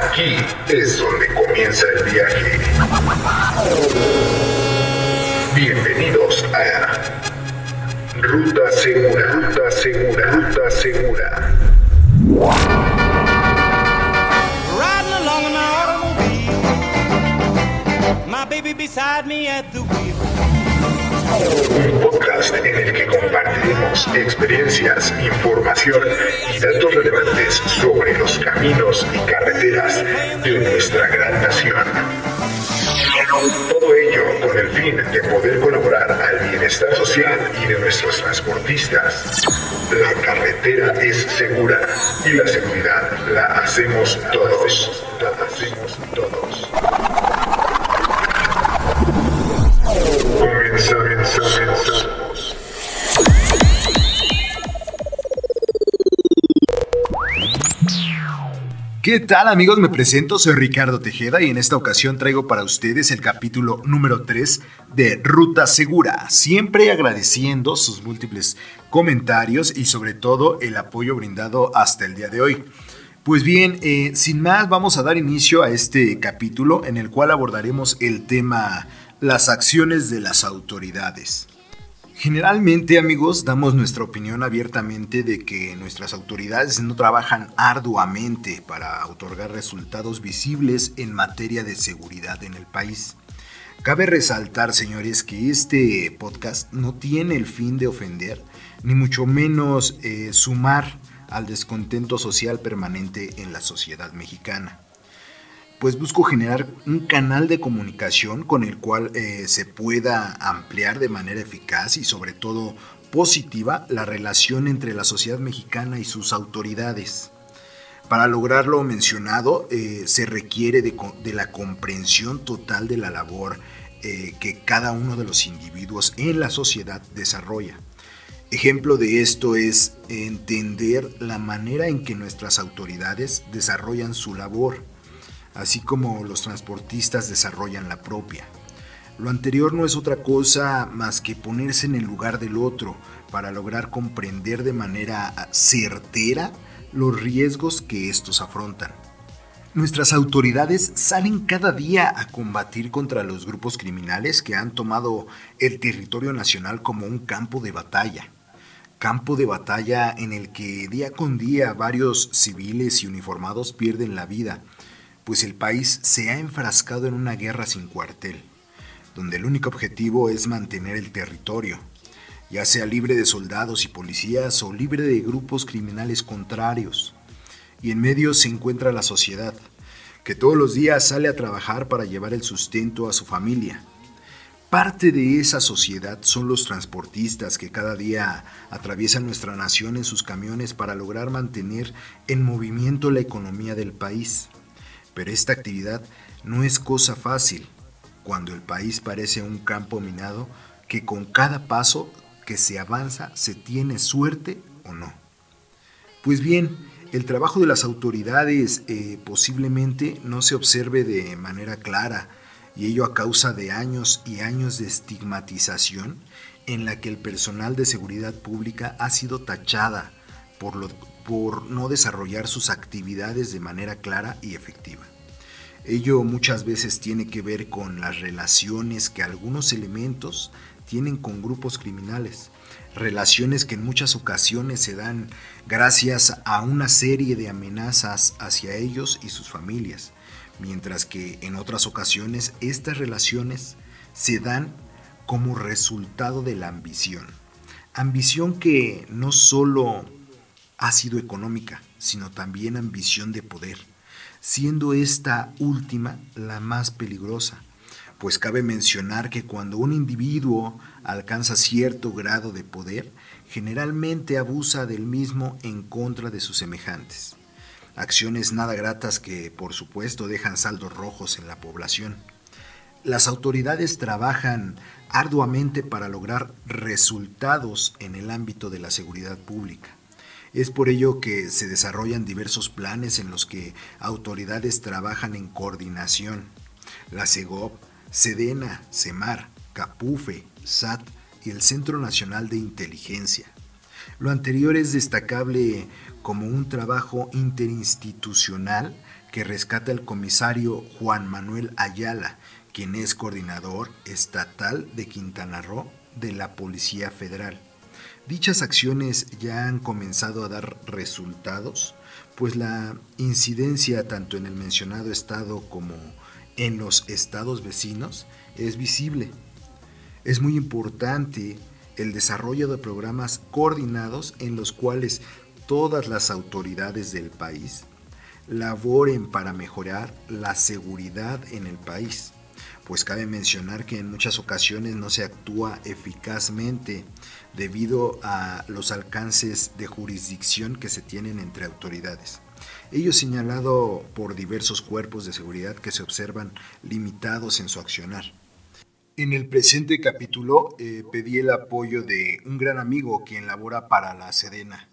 Aquí es donde comienza el viaje. Bienvenidos a Ruta Segura, Ruta Segura, Ruta Segura. Riding along in my automobile. My baby beside me at the wheel. Un podcast en el que experiencias, información y datos relevantes sobre los caminos y carreteras de nuestra gran nación. Todo ello con el fin de poder colaborar al bienestar social y de nuestros transportistas. La carretera es segura y la seguridad la hacemos todos. ¿Qué tal amigos? Me presento, soy Ricardo Tejeda y en esta ocasión traigo para ustedes el capítulo número 3 de Ruta Segura, siempre agradeciendo sus múltiples comentarios y sobre todo el apoyo brindado hasta el día de hoy. Pues bien, eh, sin más vamos a dar inicio a este capítulo en el cual abordaremos el tema las acciones de las autoridades. Generalmente, amigos, damos nuestra opinión abiertamente de que nuestras autoridades no trabajan arduamente para otorgar resultados visibles en materia de seguridad en el país. Cabe resaltar, señores, que este podcast no tiene el fin de ofender, ni mucho menos eh, sumar al descontento social permanente en la sociedad mexicana pues busco generar un canal de comunicación con el cual eh, se pueda ampliar de manera eficaz y sobre todo positiva la relación entre la sociedad mexicana y sus autoridades. Para lograr lo mencionado eh, se requiere de, la comprensión total de la labor eh, que cada uno de los individuos en la sociedad desarrolla. Ejemplo de esto es entender la manera en que nuestras autoridades desarrollan su labor así como los transportistas desarrollan la propia. Lo anterior no es otra cosa más que ponerse en el lugar del otro para lograr comprender de manera certera los riesgos que estos afrontan. Nuestras autoridades salen cada día a combatir contra los grupos criminales que han tomado el territorio nacional como un campo de batalla. Campo de batalla en el que día con día varios civiles y uniformados pierden la vida pues el país se ha enfrascado en una guerra sin cuartel, donde el único objetivo es mantener el territorio, ya sea libre de soldados y policías o libre de grupos criminales contrarios. Y en medio se encuentra la sociedad, que todos los días sale a trabajar para llevar el sustento a su familia. Parte de esa sociedad son los transportistas que cada día atraviesan nuestra nación en sus camiones para lograr mantener en movimiento la economía del país. Pero esta actividad no es cosa fácil cuando el país parece un campo minado que con cada paso que se avanza se tiene suerte o no. Pues bien, el trabajo de las autoridades eh, posiblemente no se observe de manera clara y ello a causa de años y años de estigmatización en la que el personal de seguridad pública ha sido tachada por, lo, por no desarrollar sus actividades de manera clara y efectiva. Ello muchas veces tiene que ver con las relaciones que algunos elementos tienen con grupos criminales, relaciones que en muchas ocasiones se dan gracias a una serie de amenazas hacia ellos y sus familias, mientras que en otras ocasiones estas relaciones se dan como resultado de la ambición. Ambición que no solo ha sido económica, sino también ambición de poder, siendo esta última la más peligrosa, pues cabe mencionar que cuando un individuo alcanza cierto grado de poder, generalmente abusa del mismo en contra de sus semejantes. Acciones nada gratas que, por supuesto, dejan saldos rojos en la población. Las autoridades trabajan arduamente para lograr resultados en el ámbito de la seguridad pública. Es por ello que se desarrollan diversos planes en los que autoridades trabajan en coordinación. La CEGOP, SEDENA, CEMAR, CAPUFE, SAT y el Centro Nacional de Inteligencia. Lo anterior es destacable como un trabajo interinstitucional que rescata el comisario Juan Manuel Ayala, quien es coordinador estatal de Quintana Roo de la Policía Federal. Dichas acciones ya han comenzado a dar resultados, pues la incidencia tanto en el mencionado estado como en los estados vecinos es visible. Es muy importante el desarrollo de programas coordinados en los cuales todas las autoridades del país laboren para mejorar la seguridad en el país pues cabe mencionar que en muchas ocasiones no se actúa eficazmente debido a los alcances de jurisdicción que se tienen entre autoridades. Ello señalado por diversos cuerpos de seguridad que se observan limitados en su accionar. En el presente capítulo eh, pedí el apoyo de un gran amigo quien labora para la Sedena,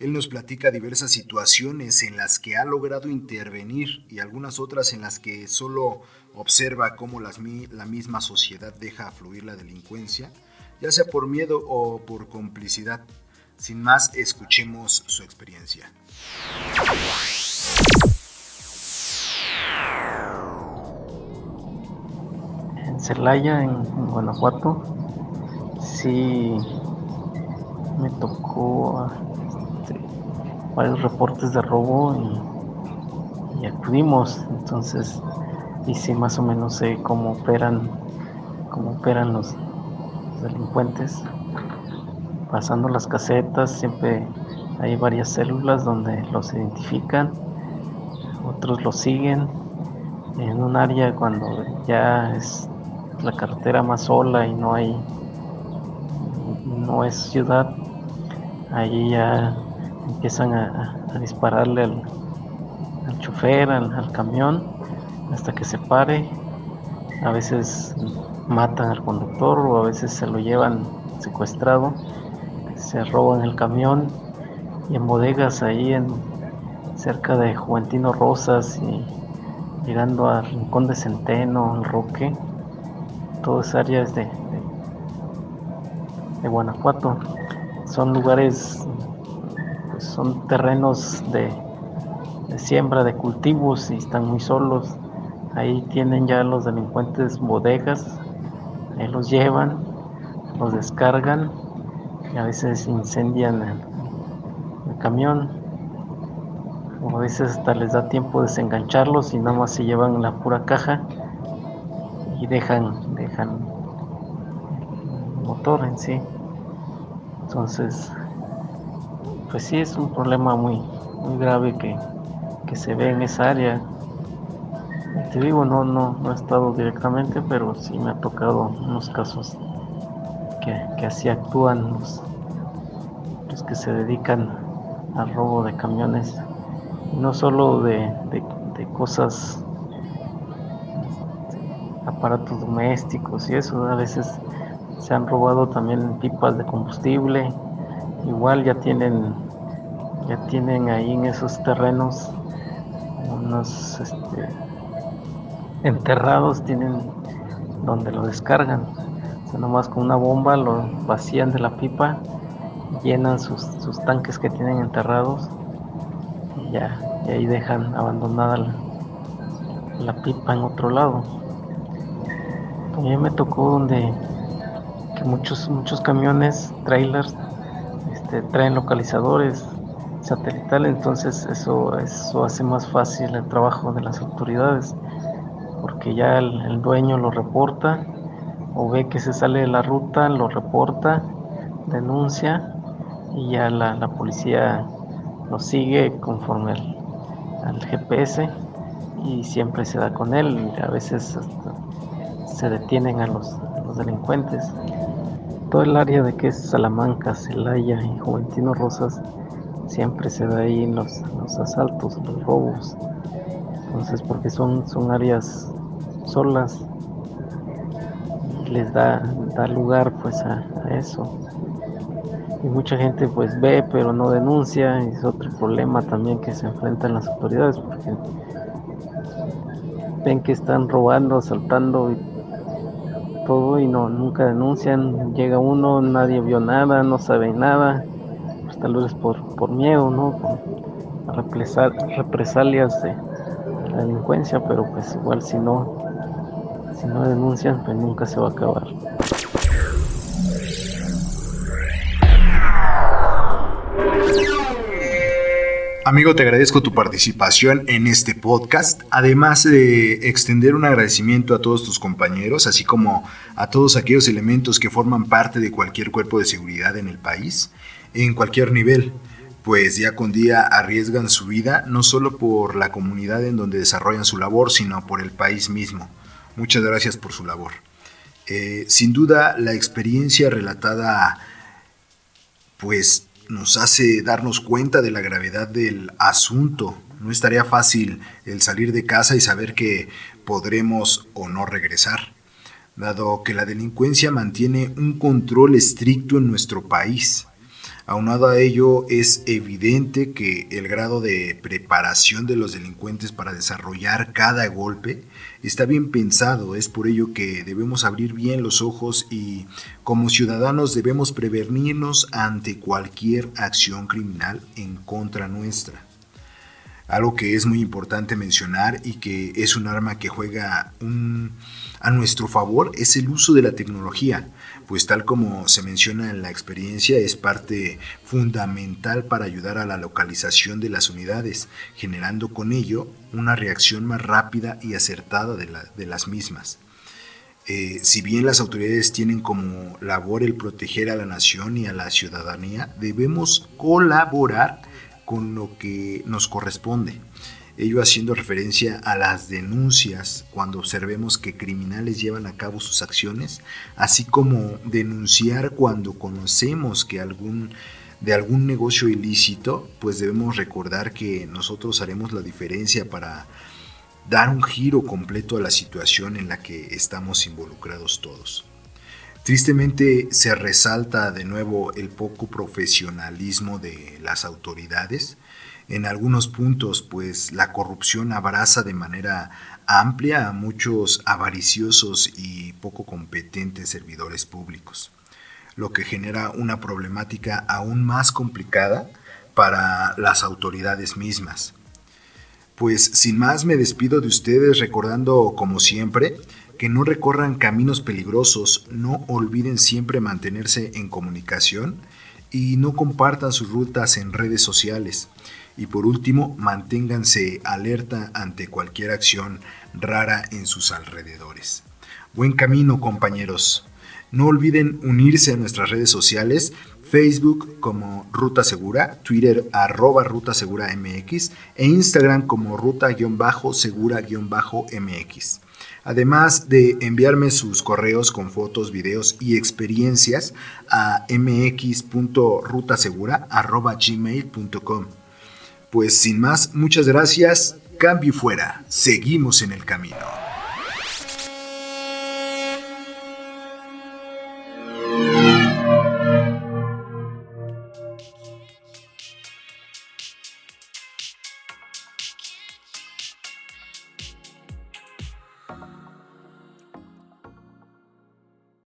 él nos platica diversas situaciones en las que ha logrado intervenir y algunas otras en las que solo observa cómo la misma sociedad deja fluir la delincuencia, ya sea por miedo o por complicidad. Sin más, escuchemos su experiencia. En Celaya, en Guanajuato, sí me tocó varios reportes de robo y, acudimos. Entonces, y sí, más o menos sé cómo operan, cómo operan los delincuentes. Pasando las casetas, siempre hay varias células donde los identifican, otros los siguen. En un área cuando ya es la carretera más sola y no hay, no es ciudad, ahí ya empiezan a, dispararle al, chofer, al, camión, hasta que se pare. A veces matan al conductor o a veces se lo llevan secuestrado, se roban el camión y en bodegas ahí en cerca de Juventino Rosas y llegando a Rincón de Centeno, el Roque, todas áreas de, de Guanajuato. Son lugares son terrenos de, siembra de cultivos y están muy solos. Ahí tienen ya los delincuentes bodegas, ahí los llevan, los descargan y a veces incendian el, camión. O a veces hasta les da tiempo de desengancharlos y nada más se llevan la pura caja y dejan, dejan el motor en sí. Entonces pues sí es un problema muy, muy grave que, se ve en esa área. Te digo, no, no, no he estado directamente, pero sí me ha tocado unos casos que, así actúan los, que se dedican al robo de camiones, no solo de, de cosas, aparatos domésticos y eso, a veces se han robado también pipas de combustible, igual ya tienen ya tienen ahí en esos terrenos unos este, enterrados tienen donde lo descargan. O sea, nomás con una bomba lo vacían de la pipa llenan sus, tanques que tienen enterrados y ya y ahí dejan abandonada la, la pipa en otro lado. También me tocó donde que muchos muchos camiones trailers este, traen localizadores satelitales, entonces eso, eso hace más fácil el trabajo de las autoridades, porque ya el, dueño lo reporta o ve que se sale de la ruta, lo reporta, denuncia y ya la, policía lo sigue conforme al, GPS y siempre se da con él, a veces se detienen a los, a los delincuentes todo el área de que es Salamanca, Celaya y Juventino Rosas, siempre se da ahí los, los asaltos, los robos. Entonces, porque son, son áreas solas, les da, da lugar pues a, eso. Y mucha gente pues ve pero no denuncia, es otro problema también que se enfrentan las autoridades porque ven que están robando, asaltando y todo y no nunca denuncian. Llega uno, nadie vio nada, no sabe nada, pues tal vez por, por miedo, ¿no? Por represalias de, la delincuencia, pero pues igual si no, si no denuncian, pues nunca se va a acabar. Amigo, te agradezco tu participación en este podcast, además de extender un agradecimiento a todos tus compañeros, así como a todos aquellos elementos que forman parte de cualquier cuerpo de seguridad en el país, en cualquier nivel, pues día con día arriesgan su vida no solo por la comunidad en donde desarrollan su labor, sino por el país mismo. Muchas gracias por su labor. Eh, sin duda, la experiencia relatada, pues nos hace darnos cuenta de la gravedad del asunto. No estaría fácil el salir de casa y saber que podremos o no regresar, dado que la delincuencia mantiene un control estricto en nuestro país. Aunado a ello, es evidente que el grado de preparación de los delincuentes para desarrollar cada golpe está bien pensado. Es por ello que debemos abrir bien los ojos y como ciudadanos debemos prevenirnos ante cualquier acción criminal en contra nuestra. Algo que es muy importante mencionar y que es un arma que juega a nuestro favor es el uso de la tecnología pues tal como se menciona en la experiencia, es parte fundamental para ayudar a la localización de las unidades, generando con ello una reacción más rápida y acertada de, las mismas. Eh, si bien las autoridades tienen como labor el proteger a la nación y a la ciudadanía, debemos colaborar con lo que nos corresponde ello haciendo referencia a las denuncias cuando observemos que criminales llevan a cabo sus acciones, así como denunciar cuando conocemos que algún de algún negocio ilícito, pues debemos recordar que nosotros haremos la diferencia para dar un giro completo a la situación en la que estamos involucrados todos. Tristemente se resalta de nuevo el poco profesionalismo de las autoridades, en algunos puntos, pues la corrupción abraza de manera amplia a muchos avariciosos y poco competentes servidores públicos, lo que genera una problemática aún más complicada para las autoridades mismas. Pues sin más me despido de ustedes recordando, como siempre, que no recorran caminos peligrosos, no olviden siempre mantenerse en comunicación y no compartan sus rutas en redes sociales. Y por último, manténganse alerta ante cualquier acción rara en sus alrededores. Buen camino, compañeros. No olviden unirse a nuestras redes sociales, Facebook como Ruta Segura, Twitter arroba Ruta Segura MX e Instagram como Ruta-Segura-MX. Además de enviarme sus correos con fotos, videos y experiencias a mx.rutasegura.gmail.com. Pues sin más, muchas gracias. Cambio fuera. Seguimos en el camino.